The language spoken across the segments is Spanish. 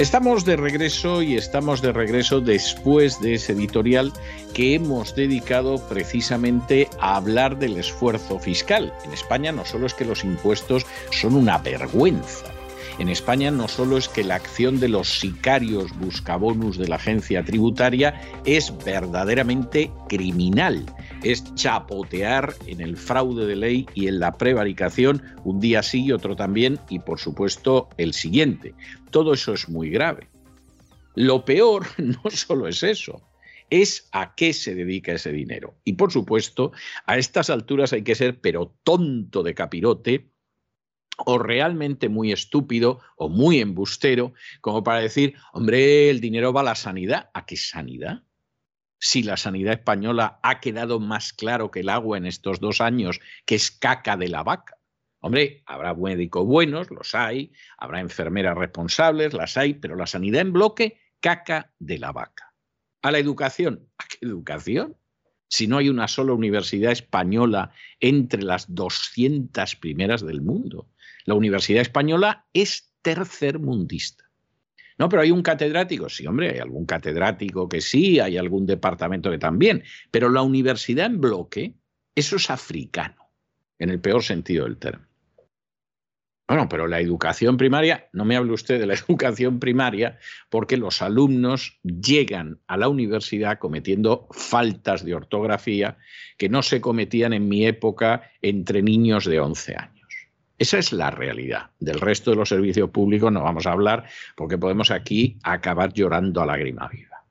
Estamos de regreso y estamos de regreso después de ese editorial que hemos dedicado precisamente a hablar del esfuerzo fiscal. En España no solo es que los impuestos son una vergüenza, en España no solo es que la acción de los sicarios buscabonus de la agencia tributaria es verdaderamente criminal, es chapotear en el fraude de ley y en la prevaricación un día sí y otro también y por supuesto el siguiente. Todo eso es muy grave. Lo peor no solo es eso, es a qué se dedica ese dinero. Y por supuesto, a estas alturas hay que ser pero tonto de capirote o realmente muy estúpido o muy embustero, como para decir, hombre, el dinero va a la sanidad. ¿A qué sanidad? Si la sanidad española ha quedado más claro que el agua en estos dos años, que es caca de la vaca. Hombre, habrá médicos buenos, los hay, habrá enfermeras responsables, las hay, pero la sanidad en bloque, caca de la vaca. A la educación, ¿a qué educación? Si no hay una sola universidad española entre las 200 primeras del mundo. La Universidad Española es tercermundista. No, pero hay un catedrático. Sí, hombre, hay algún catedrático que sí, hay algún departamento que también. Pero la universidad en bloque, eso es africano, en el peor sentido del término. Bueno, pero la educación primaria, no me hable usted de la educación primaria, porque los alumnos llegan a la universidad cometiendo faltas de ortografía que no se cometían en mi época entre niños de 11 años. Esa es la realidad. Del resto de los servicios públicos no vamos a hablar porque podemos aquí acabar llorando a lágrima viva.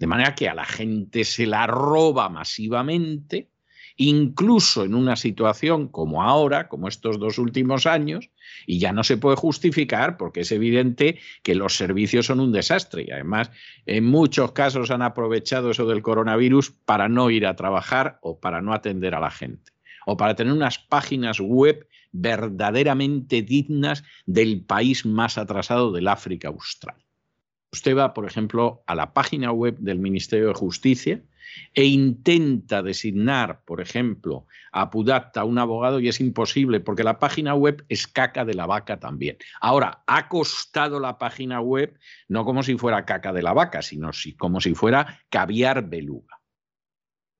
De manera que a la gente se la roba masivamente, incluso en una situación como ahora, como estos dos últimos años, y ya no se puede justificar porque es evidente que los servicios son un desastre y además en muchos casos han aprovechado eso del coronavirus para no ir a trabajar o para no atender a la gente o para tener unas páginas web verdaderamente dignas del país más atrasado del África Austral. Usted va, por ejemplo, a la página web del Ministerio de Justicia e intenta designar, por ejemplo, a Pudatta, un abogado, y es imposible porque la página web es caca de la vaca también. Ahora, ha costado la página web no como si fuera caca de la vaca, sino como si fuera caviar beluga.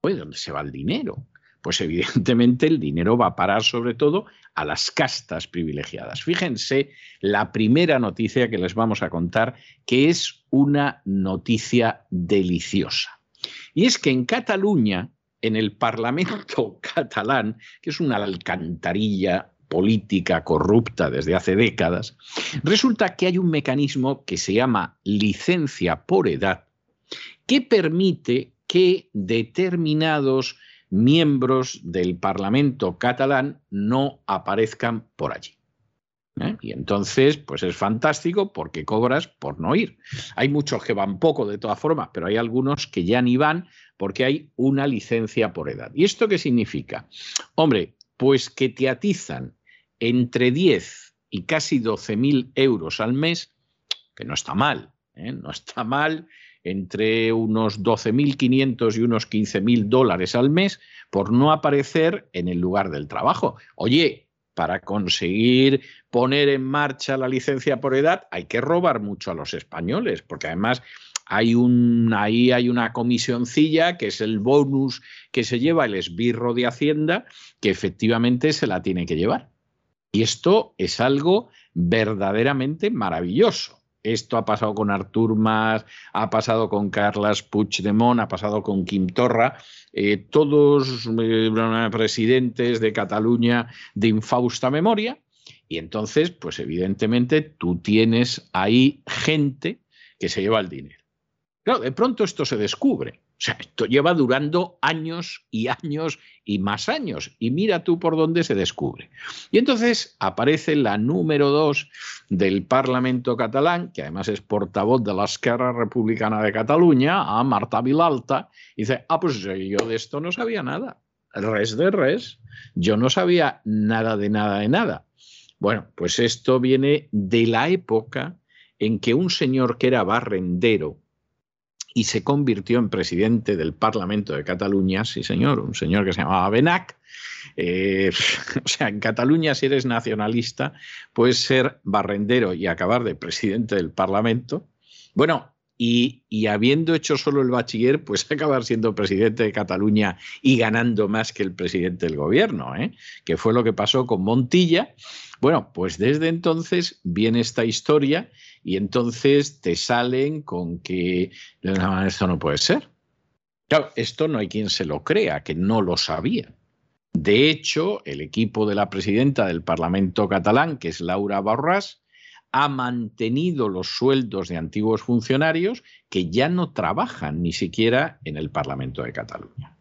Oye, ¿dónde se va el dinero? Pues evidentemente el dinero va a parar sobre todo a las castas privilegiadas. Fíjense la primera noticia que les vamos a contar, que es una noticia deliciosa. Y es que en Cataluña, en el Parlamento catalán, que es una alcantarilla política corrupta desde hace décadas, resulta que hay un mecanismo que se llama licencia por edad, que permite que determinados miembros del Parlamento catalán no aparezcan por allí. ¿Eh? Y entonces, pues es fantástico porque cobras por no ir. Hay muchos que van poco de todas formas, pero hay algunos que ya ni van porque hay una licencia por edad. ¿Y esto qué significa? Hombre, pues que te atizan entre 10 y casi 12 mil euros al mes, que no está mal, ¿eh? no está mal entre unos 12.500 y unos 15.000 dólares al mes por no aparecer en el lugar del trabajo. Oye, para conseguir poner en marcha la licencia por edad hay que robar mucho a los españoles, porque además hay un, ahí hay una comisioncilla que es el bonus que se lleva el esbirro de Hacienda, que efectivamente se la tiene que llevar. Y esto es algo verdaderamente maravilloso. Esto ha pasado con Artur Mas, ha pasado con Carles Puigdemont, ha pasado con Quim Torra, eh, todos eh, presidentes de Cataluña de infausta memoria. Y entonces, pues evidentemente tú tienes ahí gente que se lleva el dinero. Claro, de pronto esto se descubre. Sea, esto lleva durando años y años y más años. Y mira tú por dónde se descubre. Y entonces aparece la número dos del Parlamento catalán, que además es portavoz de la Esquerra Republicana de Cataluña, a Marta Vilalta, y dice, ah, pues yo de esto no sabía nada. Res de res. Yo no sabía nada de nada de nada. Bueno, pues esto viene de la época en que un señor que era barrendero, y se convirtió en presidente del Parlamento de Cataluña, sí señor, un señor que se llamaba Benac. Eh, o sea, en Cataluña si eres nacionalista puedes ser barrendero y acabar de presidente del Parlamento. Bueno, y, habiendo hecho solo el bachiller, pues acabar siendo presidente de Cataluña y ganando más que el presidente del gobierno, ¿eh? que fue lo que pasó con Montilla. Bueno, pues desde entonces viene esta historia y entonces te salen con que esto no puede ser. Claro, esto no hay quien se lo crea, que no lo sabía. De hecho, el equipo de la presidenta del Parlamento catalán, que es Laura Borràs, ha mantenido los sueldos de antiguos funcionarios que ya no trabajan ni siquiera en el Parlamento de Cataluña.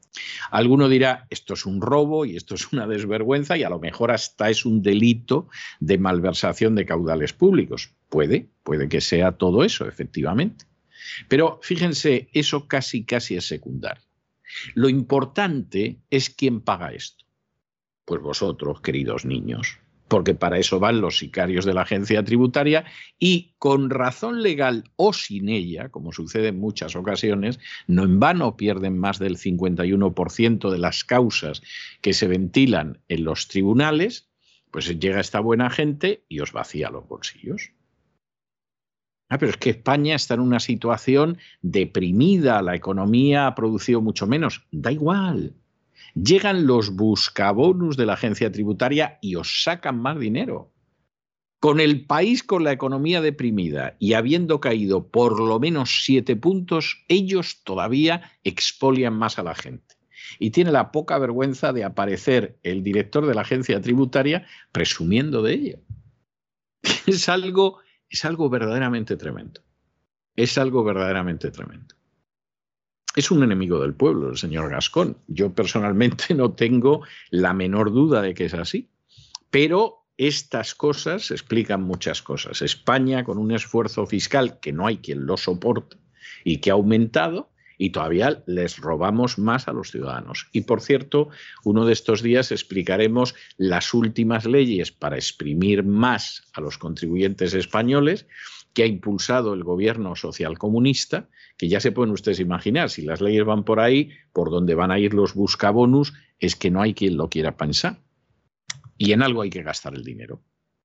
Alguno dirá, esto es un robo y esto es una desvergüenza y a lo mejor hasta es un delito de malversación de caudales públicos. Puede, puede que sea todo eso, efectivamente. Pero fíjense, eso casi, casi es secundario. Lo importante es quién paga esto. Pues vosotros, queridos niños, porque para eso van los sicarios de la agencia tributaria y con razón legal o sin ella, como sucede en muchas ocasiones, no en vano pierden más del 51% de las causas que se ventilan en los tribunales, pues llega esta buena gente y os vacía los bolsillos. Ah, pero es que España está en una situación deprimida, la economía ha producido mucho menos. Da igual. Llegan los buscabonus de la agencia tributaria y os sacan más dinero. Con el país con la economía deprimida y habiendo caído por lo menos siete puntos, ellos todavía expolian más a la gente. Y tiene la poca vergüenza de aparecer el director de la agencia tributaria presumiendo de ello. Es algo es algo verdaderamente tremendo. Es algo verdaderamente tremendo. Es un enemigo del pueblo, el señor Gascón. Yo personalmente no tengo la menor duda de que es así. Pero estas cosas explican muchas cosas. España, con un esfuerzo fiscal que no hay quien lo soporte y que ha aumentado, y todavía les robamos más a los ciudadanos. Y por cierto, uno de estos días explicaremos las últimas leyes para exprimir más a los contribuyentes españoles que ha impulsado el gobierno socialcomunista, que ya se pueden ustedes imaginar, si las leyes van por ahí, por donde van a ir los buscabonus, es que no hay quien lo quiera pensar. Y en algo hay que gastar el dinero.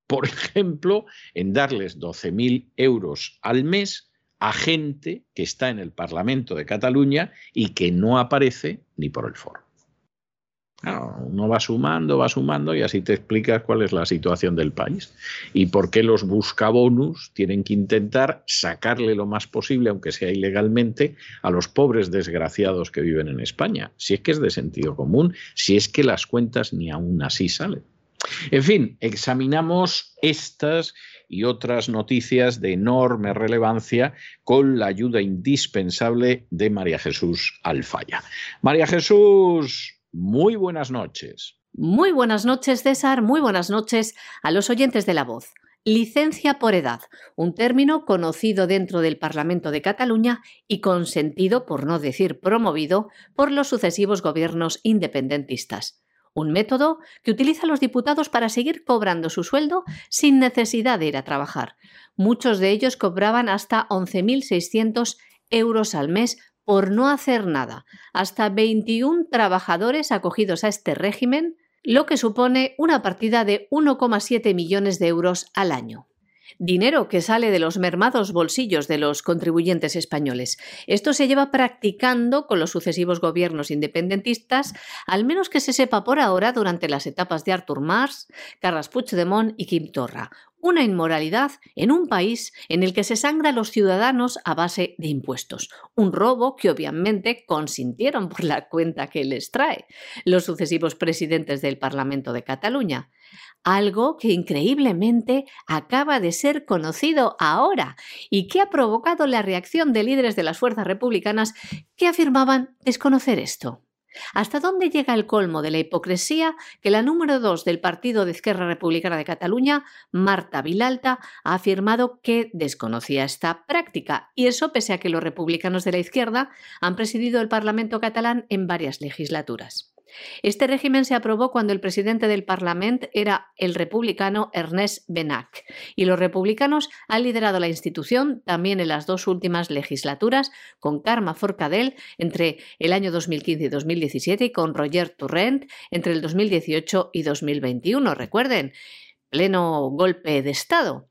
Por ejemplo, en darles 12.000 euros al mes a gente que está en el Parlamento de Cataluña y que no aparece ni por el foro. Uno va sumando, va sumando y así te explicas cuál es la situación del país y por qué los buscabonus tienen que intentar sacarle lo más posible, aunque sea ilegalmente, a los pobres desgraciados que viven en España. Si es que es de sentido común, si es que las cuentas ni aún así salen. En fin, examinamos estas y otras noticias de enorme relevancia con la ayuda indispensable de María Jesús Alfaya. María Jesús, muy buenas noches. Muy buenas noches, César. Muy buenas noches a los oyentes de la voz. Licencia por edad, un término conocido dentro del Parlamento de Cataluña y consentido, por no decir promovido, por los sucesivos gobiernos independentistas un método que utilizan los diputados para seguir cobrando su sueldo sin necesidad de ir a trabajar. Muchos de ellos cobraban hasta 11.600 euros al mes por no hacer nada, hasta 21 trabajadores acogidos a este régimen, lo que supone una partida de 1,7 millones de euros al año dinero que sale de los mermados bolsillos de los contribuyentes españoles. Esto se lleva practicando con los sucesivos gobiernos independentistas, al menos que se sepa por ahora durante las etapas de Artur Mas, Carles Puigdemont y Quim Torra. una inmoralidad en un país en el que se sangra a los ciudadanos a base de impuestos, un robo que obviamente consintieron por la cuenta que les trae los sucesivos presidentes del Parlamento de Cataluña, algo que increíblemente acaba de ser conocido ahora y que ha provocado la reacción de líderes de las fuerzas republicanas que afirmaban desconocer esto. ¿Hasta dónde llega el colmo de la hipocresía que la número dos del Partido de Izquierda Republicana de Cataluña, Marta Vilalta, ha afirmado que desconocía esta práctica? Y eso pese a que los republicanos de la izquierda han presidido el Parlamento catalán en varias legislaturas. Este régimen se aprobó cuando el presidente del Parlamento era el republicano Ernest Benac y los republicanos han liderado la institución también en las dos últimas legislaturas con Karma Forcadell entre el año 2015 y 2017 y con Roger Torrent entre el 2018 y 2021. Recuerden, pleno golpe de Estado.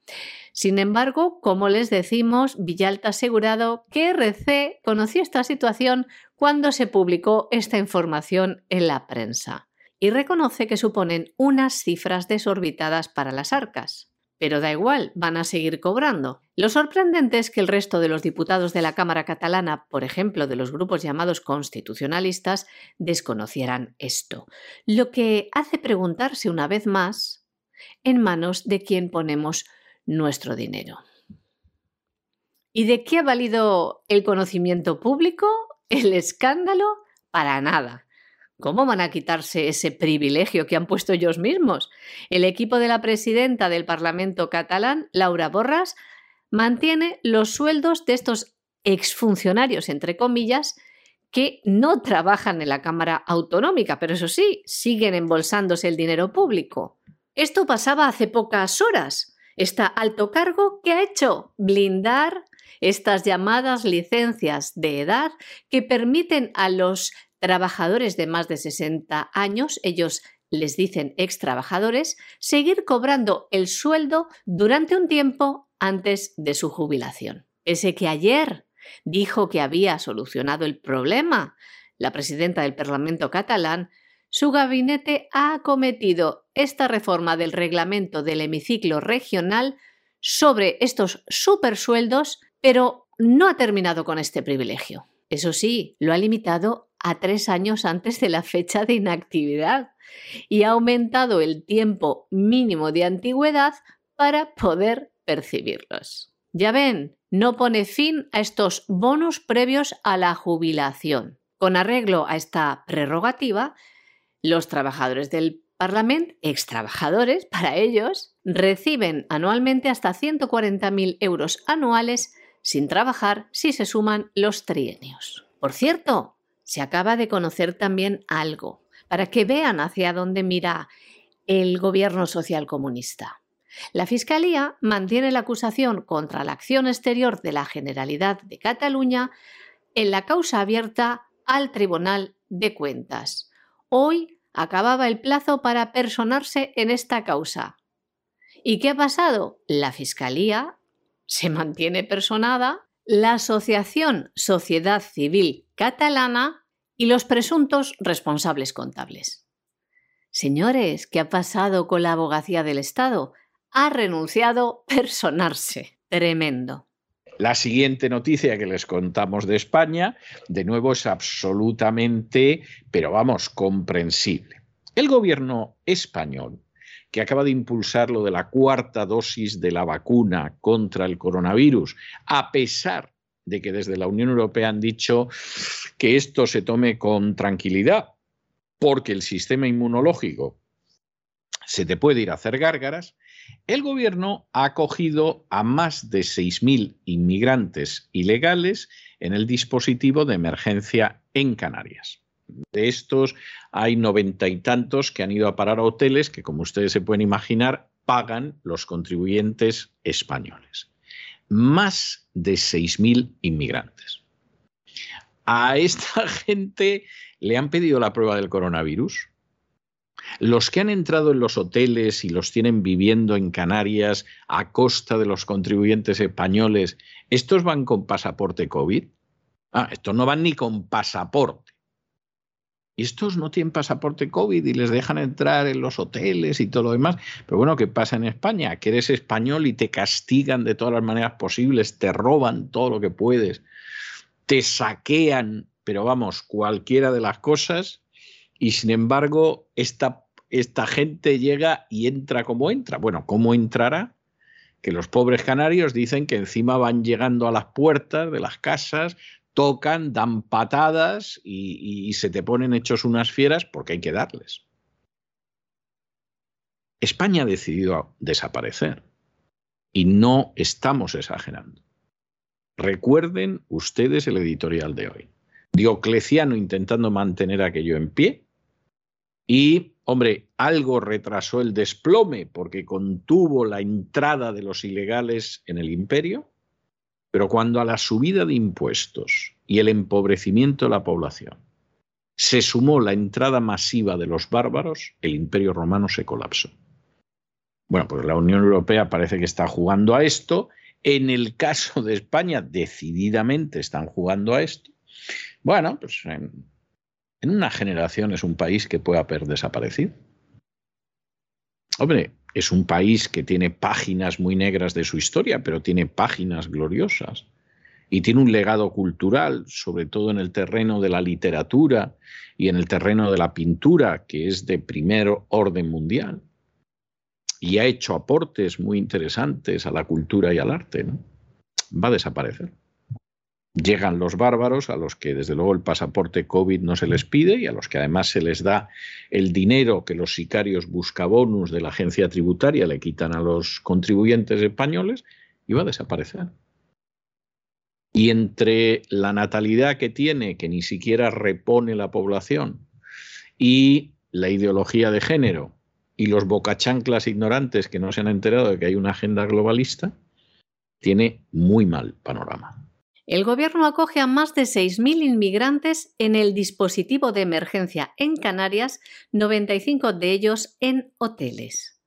Sin embargo, como les decimos, Villalta asegurado que RC conoció esta situación cuando se publicó esta información en la prensa y reconoce que suponen unas cifras desorbitadas para las arcas. Pero da igual, van a seguir cobrando. Lo sorprendente es que el resto de los diputados de la Cámara catalana, por ejemplo, de los grupos llamados constitucionalistas, desconocieran esto, lo que hace preguntarse una vez más en manos de quién ponemos nuestro dinero. ¿Y de qué ha valido el conocimiento público? ¿El escándalo? Para nada. ¿Cómo van a quitarse ese privilegio que han puesto ellos mismos? El equipo de la presidenta del Parlamento catalán, Laura Borras, mantiene los sueldos de estos exfuncionarios, entre comillas, que no trabajan en la Cámara Autonómica, pero eso sí, siguen embolsándose el dinero público. Esto pasaba hace pocas horas este alto cargo que ha hecho blindar estas llamadas licencias de edad que permiten a los trabajadores de más de 60 años, ellos les dicen ex trabajadores, seguir cobrando el sueldo durante un tiempo antes de su jubilación. Ese que ayer dijo que había solucionado el problema, la presidenta del Parlamento catalán su gabinete ha acometido esta reforma del reglamento del hemiciclo regional sobre estos supersueldos, pero no ha terminado con este privilegio. Eso sí, lo ha limitado a tres años antes de la fecha de inactividad y ha aumentado el tiempo mínimo de antigüedad para poder percibirlos. Ya ven, no pone fin a estos bonos previos a la jubilación. Con arreglo a esta prerrogativa, los trabajadores del Parlamento, ex trabajadores para ellos, reciben anualmente hasta 140.000 euros anuales sin trabajar si se suman los trienios. Por cierto, se acaba de conocer también algo para que vean hacia dónde mira el gobierno social comunista. La Fiscalía mantiene la acusación contra la acción exterior de la Generalidad de Cataluña en la causa abierta al Tribunal de Cuentas. Hoy acababa el plazo para personarse en esta causa. ¿Y qué ha pasado? La Fiscalía se mantiene personada, la Asociación Sociedad Civil Catalana y los presuntos responsables contables. Señores, ¿qué ha pasado con la abogacía del Estado? Ha renunciado personarse. Tremendo. La siguiente noticia que les contamos de España, de nuevo, es absolutamente, pero vamos, comprensible. El gobierno español, que acaba de impulsar lo de la cuarta dosis de la vacuna contra el coronavirus, a pesar de que desde la Unión Europea han dicho que esto se tome con tranquilidad, porque el sistema inmunológico se te puede ir a hacer gárgaras, el gobierno ha acogido a más de 6.000 inmigrantes ilegales en el dispositivo de emergencia en Canarias. De estos hay noventa y tantos que han ido a parar a hoteles que, como ustedes se pueden imaginar, pagan los contribuyentes españoles. Más de 6.000 inmigrantes. A esta gente le han pedido la prueba del coronavirus los que han entrado en los hoteles y los tienen viviendo en Canarias a costa de los contribuyentes españoles, ¿estos van con pasaporte COVID? Ah, estos no van ni con pasaporte. Y estos no tienen pasaporte COVID y les dejan entrar en los hoteles y todo lo demás. Pero bueno, ¿qué pasa en España? Que eres español y te castigan de todas las maneras posibles, te roban todo lo que puedes, te saquean, pero vamos, cualquiera de las cosas. Y sin embargo, esta, esta gente llega y entra como entra. Bueno, ¿cómo entrará? Que los pobres canarios dicen que encima van llegando a las puertas de las casas, tocan, dan patadas y, se te ponen hechos unas fieras porque hay que darles. España ha decidido desaparecer y no estamos exagerando. Recuerden ustedes el editorial de hoy. Diocleciano intentando mantener aquello en pie y, hombre, algo retrasó el desplome porque contuvo la entrada de los ilegales en el imperio, pero cuando a la subida de impuestos y el empobrecimiento de la población se sumó la entrada masiva de los bárbaros, el imperio romano se colapsó. Bueno, pues la Unión Europea parece que está jugando a esto. En el caso de España, decididamente están jugando a esto. Bueno, pues en, una generación es un país que puede haber desaparecido. Hombre, es un país que tiene páginas muy negras de su historia, pero tiene páginas gloriosas. Y tiene un legado cultural, sobre todo en el terreno de la literatura y en el terreno de la pintura, que es de primer orden mundial. Y ha hecho aportes muy interesantes a la cultura y al arte. Va a desaparecer. Llegan los bárbaros, a los que desde luego el pasaporte COVID no se les pide y a los que además se les da el dinero que los sicarios buscabonus de la agencia tributaria le quitan a los contribuyentes españoles y va a desaparecer. Y entre la natalidad que tiene, que ni siquiera repone la población, y la ideología de género, y los bocachanclas ignorantes que no se han enterado de que hay una agenda globalista, tiene muy mal panorama. El gobierno acoge a más de 6.000 inmigrantes en el dispositivo de emergencia en Canarias, 95 de ellos en hoteles.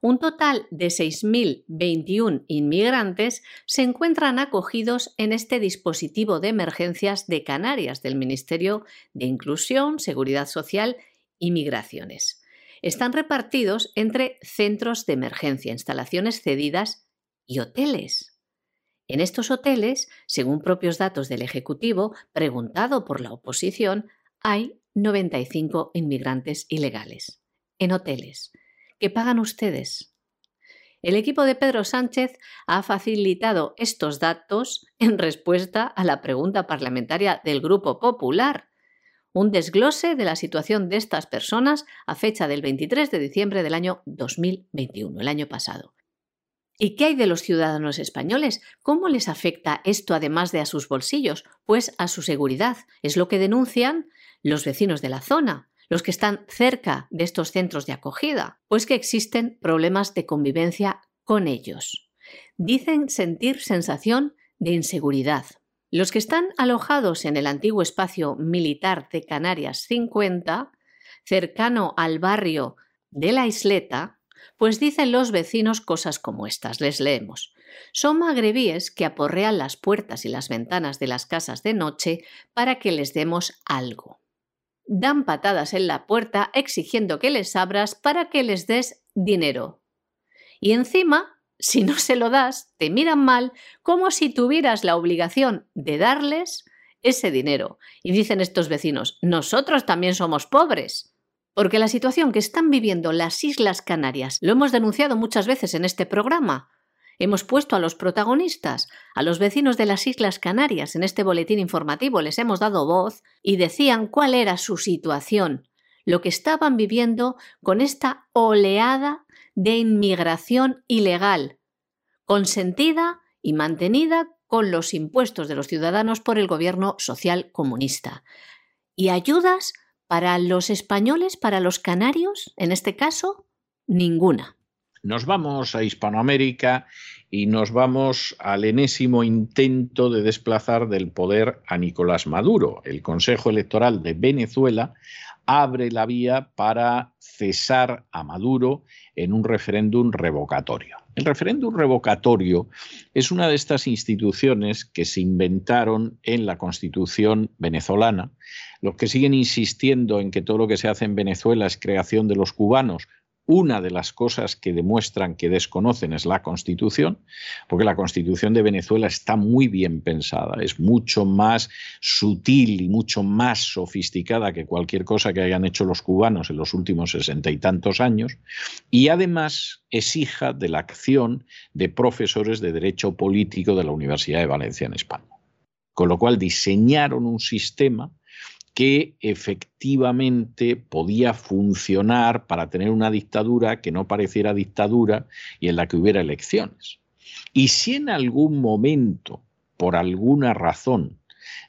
Un total de 6.021 inmigrantes se encuentran acogidos en este dispositivo de emergencias de Canarias del Ministerio de Inclusión, Seguridad Social y Migraciones. Están repartidos entre centros de emergencia, instalaciones cedidas y hoteles. En estos hoteles, según propios datos del Ejecutivo, preguntado por la oposición, hay 95 inmigrantes ilegales. En hoteles. ¿Qué pagan ustedes? El equipo de Pedro Sánchez ha facilitado estos datos en respuesta a la pregunta parlamentaria del Grupo Popular. Un desglose de la situación de estas personas a fecha del 23 de diciembre del año 2021, el año pasado. ¿Y qué hay de los ciudadanos españoles? ¿Cómo les afecta esto además de a sus bolsillos? Pues a su seguridad. Es lo que denuncian los vecinos de la zona, los que están cerca de estos centros de acogida, pues que existen problemas de convivencia con ellos. Dicen sentir sensación de inseguridad. Los que están alojados en el antiguo espacio militar de Canarias 50, cercano al barrio de la isleta, pues dicen los vecinos cosas como estas, les leemos. Son magrebíes que aporrean las puertas y las ventanas de las casas de noche para que les demos algo. Dan patadas en la puerta exigiendo que les abras para que les des dinero. Y encima, si no se lo das, te miran mal como si tuvieras la obligación de darles ese dinero. Y dicen estos vecinos, nosotros también somos pobres. Porque la situación que están viviendo las Islas Canarias, lo hemos denunciado muchas veces en este programa, hemos puesto a los protagonistas, a los vecinos de las Islas Canarias en este boletín informativo, les hemos dado voz y decían cuál era su situación, lo que estaban viviendo con esta oleada de inmigración ilegal, consentida y mantenida con los impuestos de los ciudadanos por el gobierno social comunista. Y ayudas para los españoles, para los canarios, en este caso, ninguna. Nos vamos a Hispanoamérica y nos vamos al enésimo intento de desplazar del poder a Nicolás Maduro. El Consejo Electoral de Venezuela abre la vía para cesar a Maduro en un referéndum revocatorio. El referéndum revocatorio es una de estas instituciones que se inventaron en la Constitución venezolana. Los que siguen insistiendo en que todo lo que se hace en Venezuela es creación de los cubanos, una de las cosas que demuestran que desconocen es la Constitución, porque la Constitución de Venezuela está muy bien pensada, es mucho más sutil y mucho más sofisticada que cualquier cosa que hayan hecho los cubanos en los últimos sesenta y tantos años, y además es hija de la acción de profesores de Derecho Político de la Universidad de Valencia en España. Con lo cual diseñaron un sistema que efectivamente podía funcionar para tener una dictadura que no pareciera dictadura y en la que hubiera elecciones. Y si en algún momento, por alguna razón,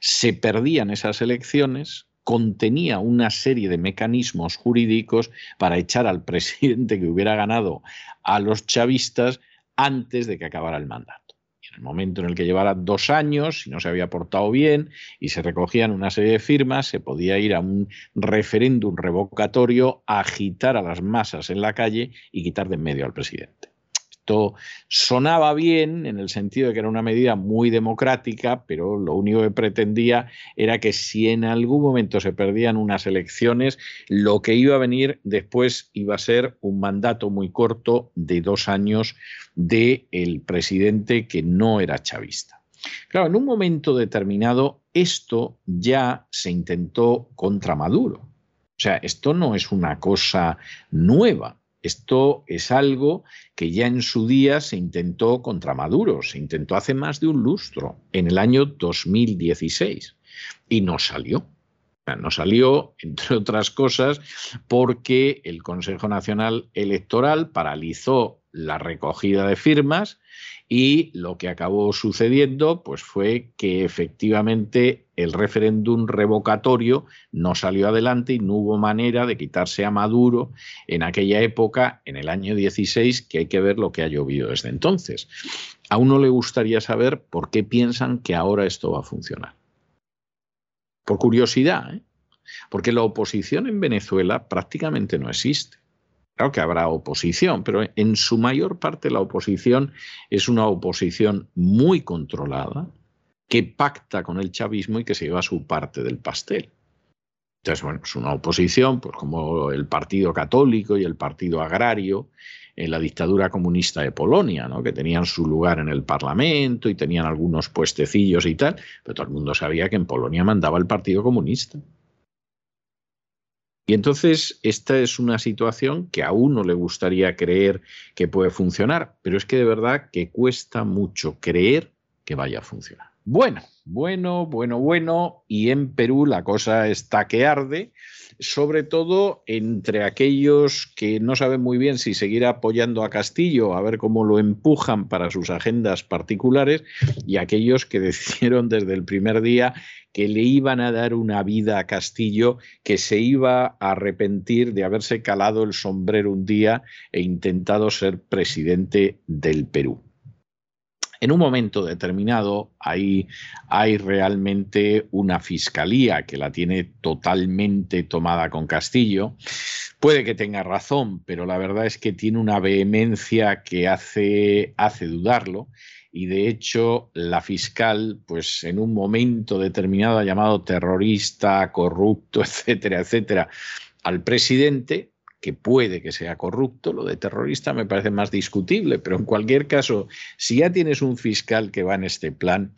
se perdían esas elecciones, contenía una serie de mecanismos jurídicos para echar al presidente que hubiera ganado a los chavistas antes de que acabara el mandato en el momento en el que llevara dos años, si no se había portado bien y se recogían una serie de firmas, se podía ir a un referéndum revocatorio, agitar a las masas en la calle y quitar de en medio al presidente sonaba bien en el sentido de que era una medida muy democrática, pero lo único que pretendía era que si en algún momento se perdían unas elecciones, lo que iba a venir después iba a ser un mandato muy corto de dos años del el presidente que no era chavista. Claro, en un momento determinado esto ya se intentó contra Maduro. O sea, esto no es una cosa nueva. Esto es algo que ya en su día se intentó contra Maduro, se intentó hace más de un lustro, en el año 2016, y no salió. No salió, entre otras cosas, porque el Consejo Nacional Electoral paralizó la recogida de firmas y lo que acabó sucediendo pues fue que efectivamente el referéndum revocatorio no salió adelante y no hubo manera de quitarse a Maduro en aquella época, en el año 16, que hay que ver lo que ha llovido desde entonces. A uno le gustaría saber por qué piensan que ahora esto va a funcionar. Por curiosidad, ¿eh? porque la oposición en Venezuela prácticamente no existe. Claro que habrá oposición, pero en su mayor parte la oposición es una oposición muy controlada, que pacta con el chavismo y que se lleva su parte del pastel. Entonces, bueno, es una oposición, pues como el Partido Católico y el Partido Agrario en la dictadura comunista de Polonia, ¿no? que tenían su lugar en el Parlamento y tenían algunos puestecillos y tal, pero todo el mundo sabía que en Polonia mandaba el Partido Comunista. Y entonces esta es una situación que a uno le gustaría creer que puede funcionar, pero es que de verdad que cuesta mucho creer que vaya a funcionar. Bueno, bueno, bueno, bueno, y en Perú la cosa está que arde, sobre todo entre aquellos que no saben muy bien si seguir apoyando a Castillo, a ver cómo lo empujan para sus agendas particulares, y aquellos que decidieron desde el primer día que le iban a dar una vida a Castillo, que se iba a arrepentir de haberse calado el sombrero un día e intentado ser presidente del Perú. En un momento determinado hay, hay realmente una fiscalía que la tiene totalmente tomada con Castillo. Puede que tenga razón, pero la verdad es que tiene una vehemencia que hace, hace dudarlo y de hecho la fiscal, pues en un momento determinado ha llamado terrorista, corrupto, etcétera, etcétera, al presidente, que puede que sea corrupto, lo de terrorista me parece más discutible, pero en cualquier caso, si ya tienes un fiscal que va en este plan,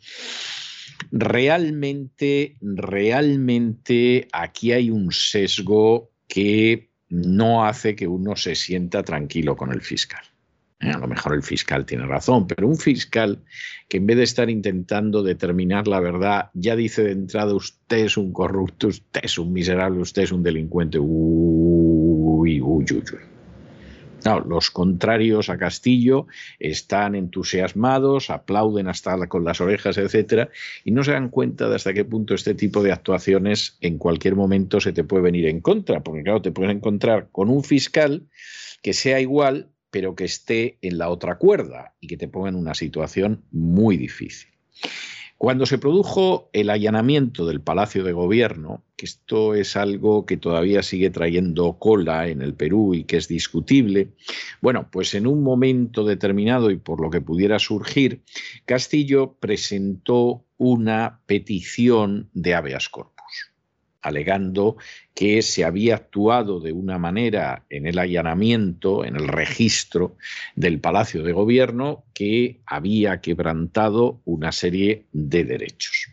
realmente, realmente aquí hay un sesgo que no hace que uno se sienta tranquilo con el fiscal. Eh, a lo mejor el fiscal tiene razón, pero un fiscal que en vez de estar intentando determinar la verdad, ya dice de entrada usted es un corrupto, usted es un miserable, usted es un delincuente. Los contrarios a Castillo están entusiasmados, aplauden hasta con las orejas, etcétera, y no se dan cuenta de hasta qué punto este tipo de actuaciones en cualquier momento se te puede venir en contra, porque claro, te puedes encontrar con un fiscal que sea igual pero que esté en la otra cuerda y que te ponga en una situación muy difícil. Cuando se produjo el allanamiento del Palacio de Gobierno, que esto es algo que todavía sigue trayendo cola en el Perú y que es discutible, bueno, pues en un momento determinado y por lo que pudiera surgir, Castillo presentó una petición de habeas corpus alegando que se había actuado de una manera en el allanamiento, en el registro del Palacio de Gobierno, que había quebrantado una serie de derechos.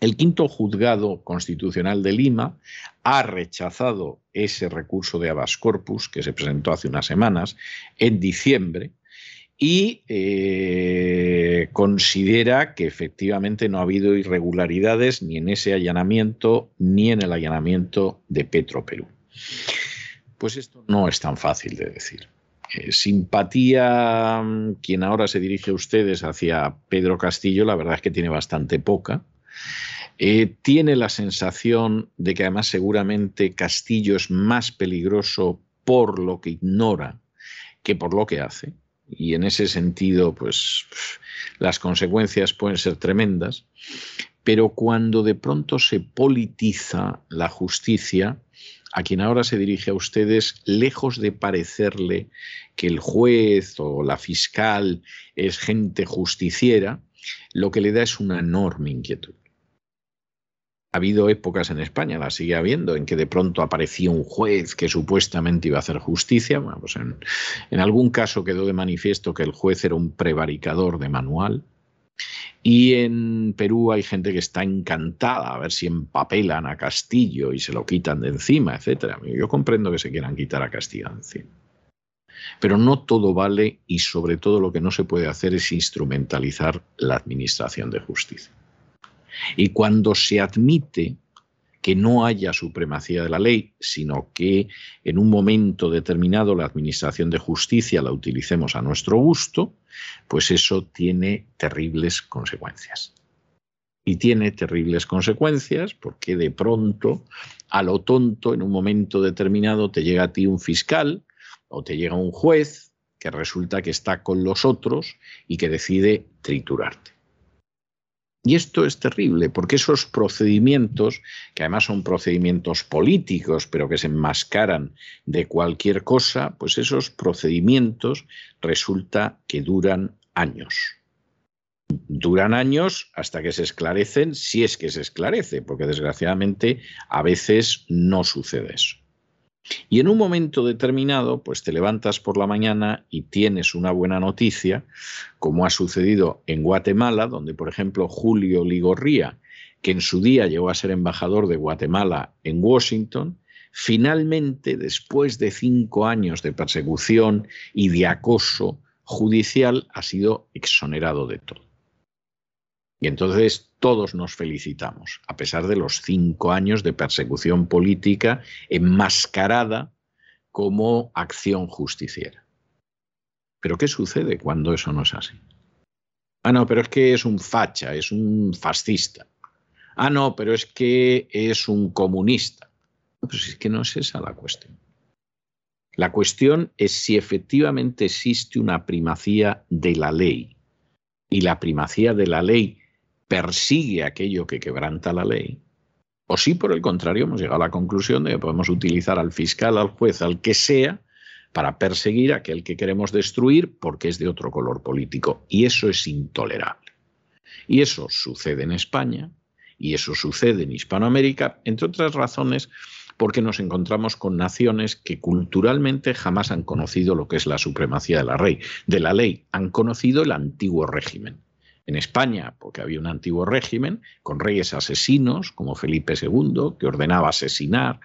El quinto juzgado constitucional de Lima ha rechazado ese recurso de habeas corpus que se presentó hace unas semanas, en diciembre, y eh, considera que efectivamente no ha habido irregularidades ni en ese allanamiento ni en el allanamiento de Petro Perú. Pues esto no es tan fácil de decir. Eh, simpatía, mm, quien ahora se dirige a ustedes hacia Pedro Castillo, la verdad es que tiene bastante poca. Eh, tiene la sensación de que además seguramente Castillo es más peligroso por lo que ignora que por lo que hace y en ese sentido, pues las consecuencias pueden ser tremendas, pero cuando de pronto se politiza la justicia, a quien ahora se dirige a ustedes, lejos de parecerle que el juez o la fiscal es gente justiciera, lo que le da es una enorme inquietud ha habido épocas en España, la sigue habiendo, en que de pronto aparecía un juez que supuestamente iba a hacer justicia. Pues en, algún caso quedó de manifiesto que el juez era un prevaricador de manual. Y en Perú hay gente que está encantada a ver si empapelan a Castillo y se lo quitan de encima, etc. Yo comprendo que se quieran quitar a Castillo encima. Pero no todo vale y sobre todo lo que no se puede hacer es instrumentalizar la administración de justicia. Y cuando se admite que no haya supremacía de la ley, sino que en un momento determinado la Administración de Justicia la utilicemos a nuestro gusto, pues eso tiene terribles consecuencias. Y tiene terribles consecuencias porque de pronto, a lo tonto, en un momento determinado te llega a ti un fiscal o te llega un juez que resulta que está con los otros y que decide triturarte. Y esto es terrible, porque esos procedimientos, que además son procedimientos políticos, pero que se enmascaran de cualquier cosa, pues esos procedimientos resulta que duran años. Duran años hasta que se esclarecen, si es que se esclarece, porque desgraciadamente a veces no sucede eso. Y en un momento determinado, pues te levantas por la mañana y tienes una buena noticia, como ha sucedido en Guatemala, donde, por ejemplo, Julio Ligorría, que en su día llegó a ser embajador de Guatemala en Washington, finalmente, después de cinco años de persecución y de acoso judicial, ha sido exonerado de todo. Y entonces todos nos felicitamos, a pesar de los cinco años de persecución política enmascarada como acción justiciera. Pero ¿qué sucede cuando eso no es así? Ah, no, pero es que es un facha, es un fascista. Ah, no, pero es que es un comunista. Pues es que no es esa la cuestión. La cuestión es si efectivamente existe una primacía de la ley. Y la primacía de la ley persigue aquello que quebranta la ley, o si por el contrario hemos llegado a la conclusión de que podemos utilizar al fiscal, al juez, al que sea, para perseguir a aquel que queremos destruir porque es de otro color político. Y eso es intolerable. Y eso sucede en España y eso sucede en Hispanoamérica, entre otras razones porque nos encontramos con naciones que culturalmente jamás han conocido lo que es la supremacía de la, de la ley, han conocido el antiguo régimen en España, porque había un antiguo régimen con reyes asesinos como Felipe II, que ordenaba asesinar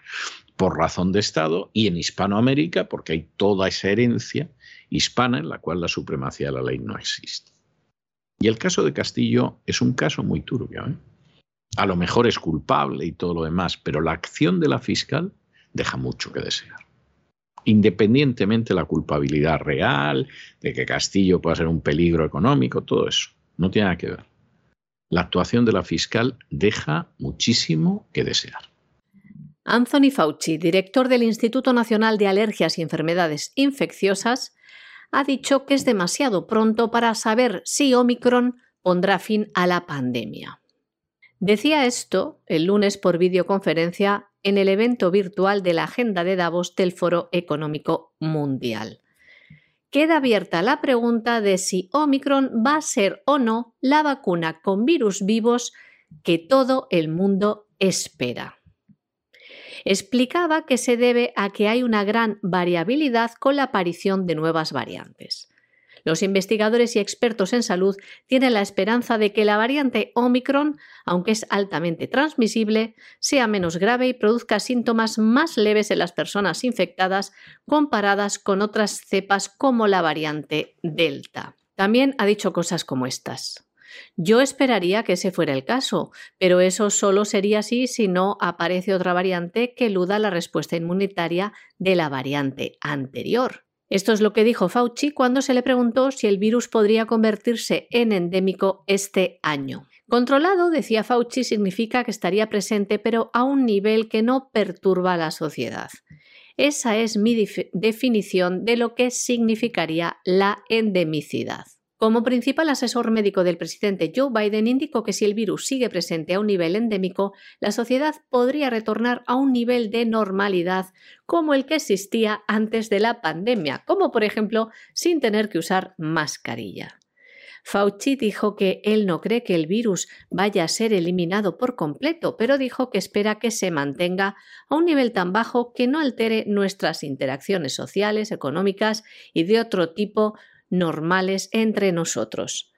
por razón de Estado, y en Hispanoamérica, porque hay toda esa herencia hispana en la cual la supremacía de la ley no existe. Y el caso de Castillo es un caso muy turbio. ¿eh? A lo mejor es culpable y todo lo demás, pero la acción de la fiscal deja mucho que desear independientemente de la culpabilidad real, de que Castillo pueda ser un peligro económico, todo eso no tiene nada que ver. La actuación de la fiscal deja muchísimo que desear. Anthony Fauci, director del Instituto Nacional de Alergias y Enfermedades Infecciosas, ha dicho que es demasiado pronto para saber si Omicron pondrá fin a la pandemia. Decía esto el lunes por videoconferencia en el evento virtual de la Agenda de Davos del Foro Económico Mundial. Queda abierta la pregunta de si Omicron va a ser o no la vacuna con virus vivos que todo el mundo espera. Explicaba que se debe a que hay una gran variabilidad con la aparición de nuevas variantes. Los investigadores y expertos en salud tienen la esperanza de que la variante Omicron, aunque es altamente transmisible, sea menos grave y produzca síntomas más leves en las personas infectadas comparadas con otras cepas como la variante Delta. También ha dicho cosas como estas. Yo esperaría que ese fuera el caso, pero eso solo sería así si no aparece otra variante que eluda la respuesta inmunitaria de la variante anterior. Esto es lo que dijo Fauci cuando se le preguntó si el virus podría convertirse en endémico este año. Controlado, decía Fauci, significa que estaría presente pero a un nivel que no perturba a la sociedad. Esa es mi definición de lo que significaría la endemicidad. Como principal asesor médico del presidente Joe Biden indicó que si el virus sigue presente a un nivel endémico, la sociedad podría retornar a un nivel de normalidad como el que existía antes de la pandemia, como por ejemplo sin tener que usar mascarilla. Fauci dijo que él no cree que el virus vaya a ser eliminado por completo, pero dijo que espera que se mantenga a un nivel tan bajo que no altere nuestras interacciones sociales, económicas y de otro tipo normales entre nosotros.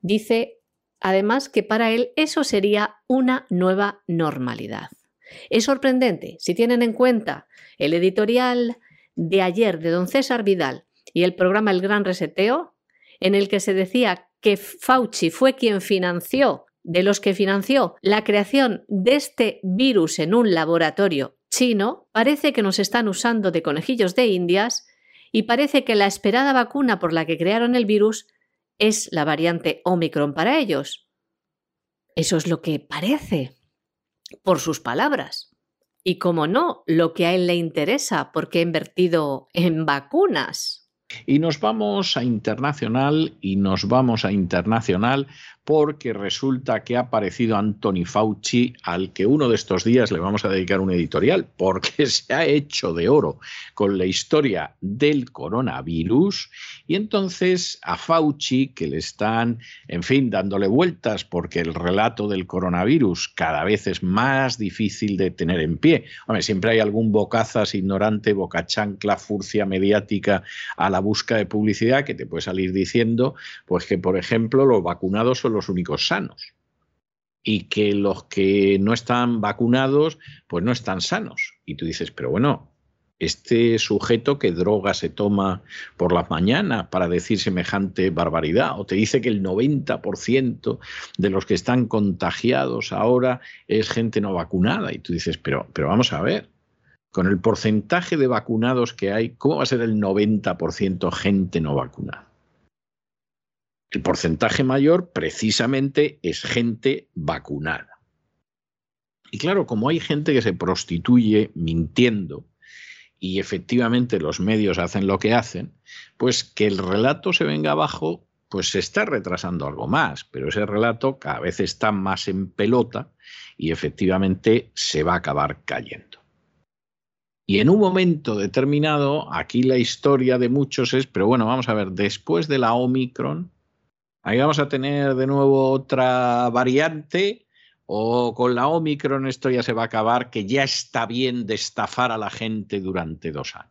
Dice además que para él eso sería una nueva normalidad. Es sorprendente si tienen en cuenta el editorial de ayer de don César Vidal y el programa El Gran Reseteo, en el que se decía que Fauci fue quien financió, de los que financió la creación de este virus en un laboratorio chino, parece que nos están usando de conejillos de indias y parece que la esperada vacuna por la que crearon el virus es la variante Omicron para ellos. Eso es lo que parece, por sus palabras. Y como no, lo que a él le interesa, porque ha invertido en vacunas. Y nos vamos a internacional y nos vamos a internacional porque resulta que ha aparecido Anthony Fauci, al que uno de estos días le vamos a dedicar un editorial, porque se ha hecho de oro con la historia del coronavirus. Y entonces a Fauci, que le están, en fin, dándole vueltas porque el relato del coronavirus cada vez es más difícil de tener en pie. Hombre, siempre hay algún bocazas ignorante, boca chancla, furcia mediática a la busca de publicidad que te puede salir diciendo, pues que, por ejemplo, los vacunados son los únicos sanos y que los que no están vacunados pues no están sanos. Y tú dices, pero bueno, este sujeto que droga se toma por las mañanas para decir semejante barbaridad, o te dice que el 90% de los que están contagiados ahora es gente no vacunada, y tú dices, pero, pero vamos a ver, con el porcentaje de vacunados que hay, ¿cómo va a ser el 90% gente no vacunada? El porcentaje mayor precisamente es gente vacunada. Y claro, como hay gente que se prostituye mintiendo y efectivamente los medios hacen lo que hacen, pues que el relato se venga abajo, pues se está retrasando algo más, pero ese relato cada vez está más en pelota y efectivamente se va a acabar cayendo. Y en un momento determinado, aquí la historia de muchos es, pero bueno, vamos a ver, después de la Omicron, Ahí vamos a tener de nuevo otra variante o con la Omicron esto ya se va a acabar, que ya está bien de estafar a la gente durante dos años.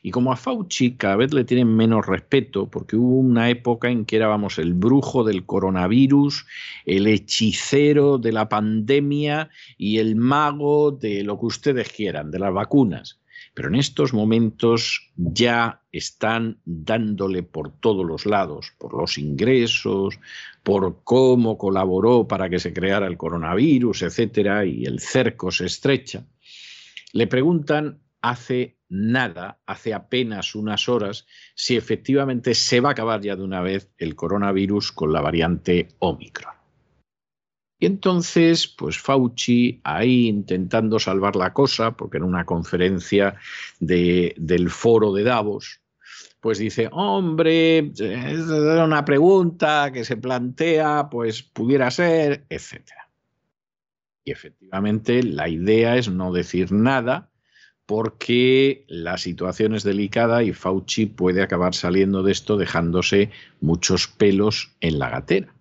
Y como a Fauci cada vez le tienen menos respeto, porque hubo una época en que éramos el brujo del coronavirus, el hechicero de la pandemia y el mago de lo que ustedes quieran, de las vacunas. Pero en estos momentos ya están dándole por todos los lados, por los ingresos, por cómo colaboró para que se creara el coronavirus, etcétera, y el cerco se estrecha. Le preguntan hace nada, hace apenas unas horas, si efectivamente se va a acabar ya de una vez el coronavirus con la variante Omicron. Y entonces, pues Fauci, ahí intentando salvar la cosa, porque en una conferencia del foro de Davos, pues dice, hombre, es una pregunta que se plantea, pues pudiera ser, etc. Y efectivamente la idea es no decir nada porque la situación es delicada y Fauci puede acabar saliendo de esto dejándose muchos pelos en la gatera.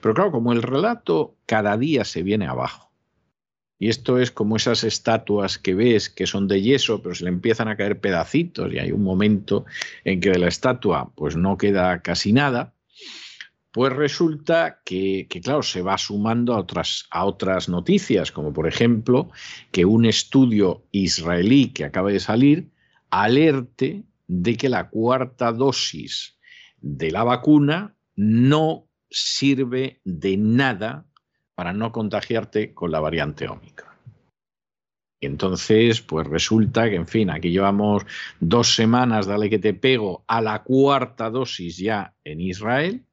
Pero claro, como el relato cada día se viene abajo, y esto es como esas estatuas que ves que son de yeso, pero se le empiezan a caer pedacitos y hay un momento en que de la estatua pues no queda casi nada, pues resulta que, claro, se va sumando a otras, a otras noticias, como por ejemplo que un estudio israelí que acaba de salir alerte de que la cuarta dosis de la vacuna no sirve de nada para no contagiarte con la variante Omicron. Entonces, pues resulta que, en fin, aquí llevamos dos semanas, dale que te pego, a la cuarta dosis ya en Israel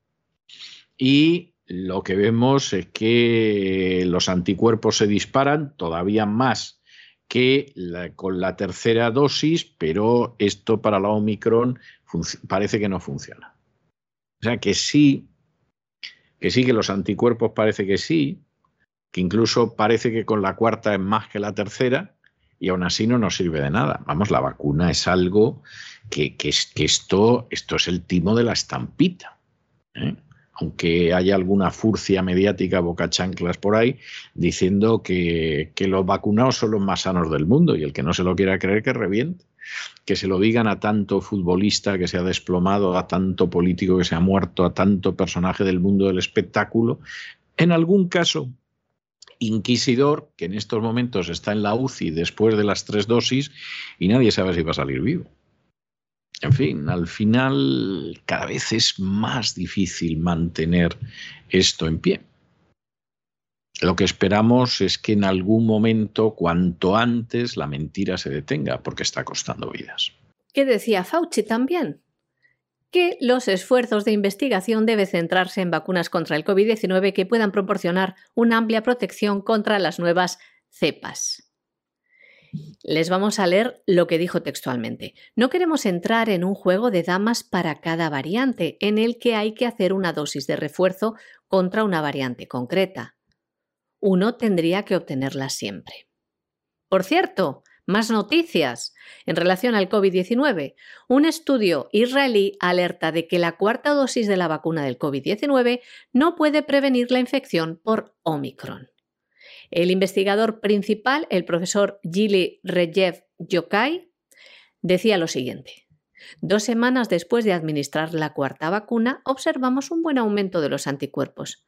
y lo que vemos es que los anticuerpos se disparan todavía más que con la tercera dosis, pero esto para la Omicron parece que no funciona. O sea que sí, que sí que los anticuerpos parece que sí, que incluso parece que con la cuarta es más que la tercera, y aún así no nos sirve de nada. Vamos, la vacuna es algo que, que, que esto, esto es el timo de la estampita. ¿eh? aunque haya alguna furcia mediática, boca chanclas por ahí, diciendo que, los vacunados son los más sanos del mundo y el que no se lo quiera creer que reviente. Que se lo digan a tanto futbolista que se ha desplomado, a tanto político que se ha muerto, a tanto personaje del mundo del espectáculo. En algún caso, inquisidor, que en estos momentos está en la UCI después de las tres dosis y nadie sabe si va a salir vivo. En fin, al final cada vez es más difícil mantener esto en pie. Lo que esperamos es que en algún momento, cuanto antes, la mentira se detenga, porque está costando vidas. ¿Qué decía Fauci también? Que los esfuerzos de investigación deben centrarse en vacunas contra el COVID-19 que puedan proporcionar una amplia protección contra las nuevas cepas. Les vamos a leer lo que dijo textualmente. No queremos entrar en un juego de damas para cada variante, en el que hay que hacer una dosis de refuerzo contra una variante concreta. Uno tendría que obtenerla siempre. Por cierto, más noticias. En relación al COVID-19, un estudio israelí alerta de que la cuarta dosis de la vacuna del COVID-19 no puede prevenir la infección por Omicron. El investigador principal, el profesor Gili Rejev Yokai, decía lo siguiente. Dos semanas después de administrar la cuarta vacuna, observamos un buen aumento de los anticuerpos,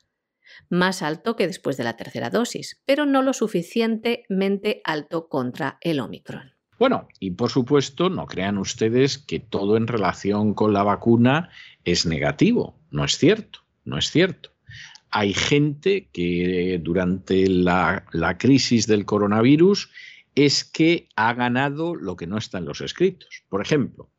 más alto que después de la tercera dosis, pero no lo suficientemente alto contra el Omicron. Bueno, y por supuesto, no crean ustedes que todo en relación con la vacuna es negativo. No es cierto, no es cierto hay gente que durante la, crisis del coronavirus es que ha ganado lo que no está en los escritos. Por ejemplo,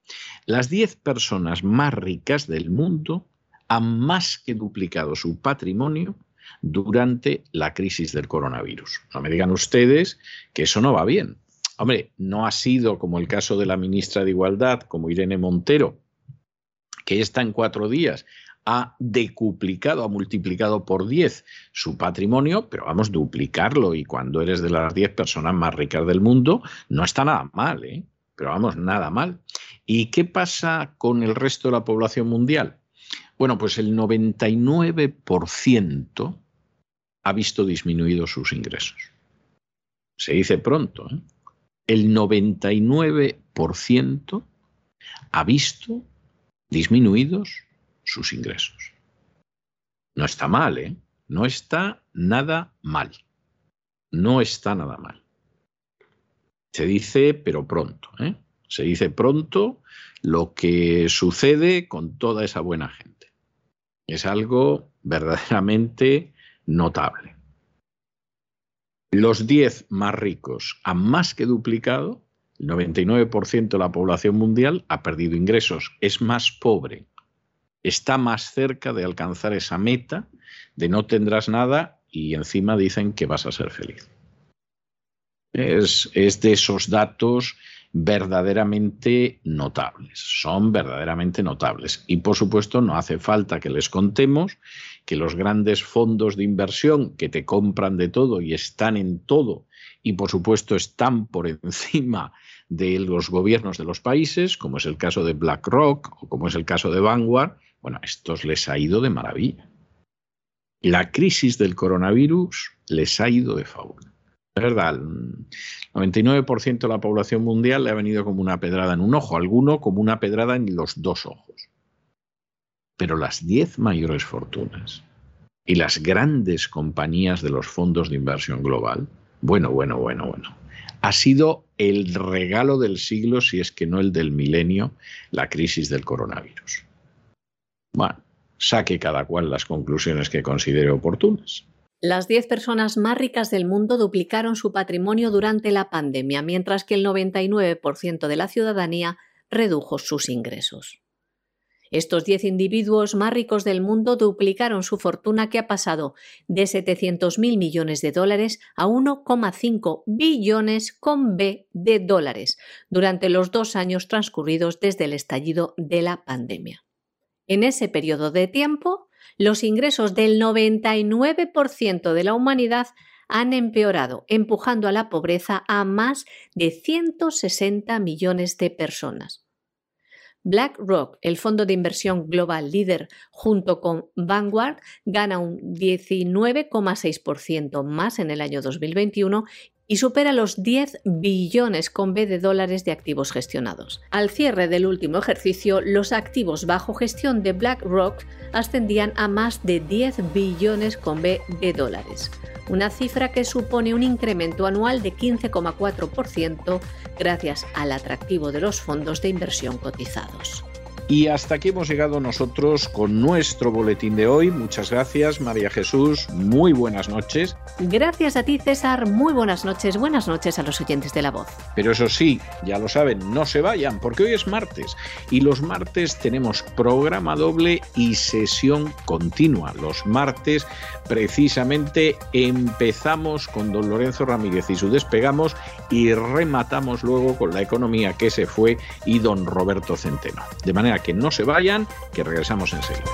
las 10 personas más ricas del mundo han más que duplicado su patrimonio durante la crisis del coronavirus. No me digan ustedes que eso no va bien. Hombre, no ha sido como el caso de la ministra de Igualdad, como Irene Montero, que está en cuatro días ha decuplicado, ha multiplicado por 10 su patrimonio, pero vamos, duplicarlo y cuando eres de las 10 personas más ricas del mundo, no está nada mal, ¿eh? pero vamos, nada mal. ¿Y qué pasa con el resto de la población mundial? Bueno, pues el 99% ha visto disminuidos sus ingresos. Se dice pronto, ¿eh? El 99% ha visto disminuidos sus ingresos. No está mal, ¿eh? No está nada mal. No está nada mal. Se dice, pero pronto, ¿eh? Se dice pronto lo que sucede con toda esa buena gente. Es algo verdaderamente notable. Los 10 más ricos han más que duplicado, el 99% de la población mundial ha perdido ingresos, es más pobre está más cerca de alcanzar esa meta de no tendrás nada y encima dicen que vas a ser feliz. Es, es de esos datos verdaderamente notables, son verdaderamente notables. Y por supuesto no hace falta que les contemos que los grandes fondos de inversión que te compran de todo y están en todo y por supuesto están por encima de los gobiernos de los países, como es el caso de BlackRock o como es el caso de Vanguard, bueno, a estos les ha ido de maravilla. La crisis del coronavirus les ha ido de favor. Es verdad, el 99% de la población mundial le ha venido como una pedrada en un ojo, alguno como una pedrada en los dos ojos. Pero las 10 mayores fortunas y las grandes compañías de los fondos de inversión global, bueno, bueno, bueno, bueno, ha sido el regalo del siglo, si es que no el del milenio, la crisis del coronavirus. Bueno, saque cada cual las conclusiones que considere oportunas. Las 10 personas más ricas del mundo duplicaron su patrimonio durante la pandemia, mientras que el 99% de la ciudadanía redujo sus ingresos. Estos 10 individuos más ricos del mundo duplicaron su fortuna que ha pasado de 700.000 millones de dólares a 1,5 billones con B de dólares durante los dos años transcurridos desde el estallido de la pandemia. En ese periodo de tiempo, los ingresos del 99% de la humanidad han empeorado, empujando a la pobreza a más de 160 millones de personas. BlackRock, el fondo de inversión global líder junto con Vanguard, gana un 19,6% más en el año 2021 y supera los 10 billones con B de dólares de activos gestionados. Al cierre del último ejercicio, los activos bajo gestión de BlackRock ascendían a más de 10 billones con B de dólares, una cifra que supone un incremento anual de 15,4% gracias al atractivo de los fondos de inversión cotizados. Y hasta aquí hemos llegado nosotros con nuestro boletín de hoy. Muchas gracias, María Jesús. Muy buenas noches. Gracias a ti, César. Muy buenas noches. Buenas noches a los oyentes de la voz. Pero eso sí, ya lo saben, no se vayan, porque hoy es martes. Y los martes tenemos programa doble y sesión continua. Los martes, precisamente, empezamos con don Lorenzo Ramírez y su despegamos y rematamos luego con la economía que se fue y don Roberto Centeno. De manera que no se vayan, que regresamos enseguida.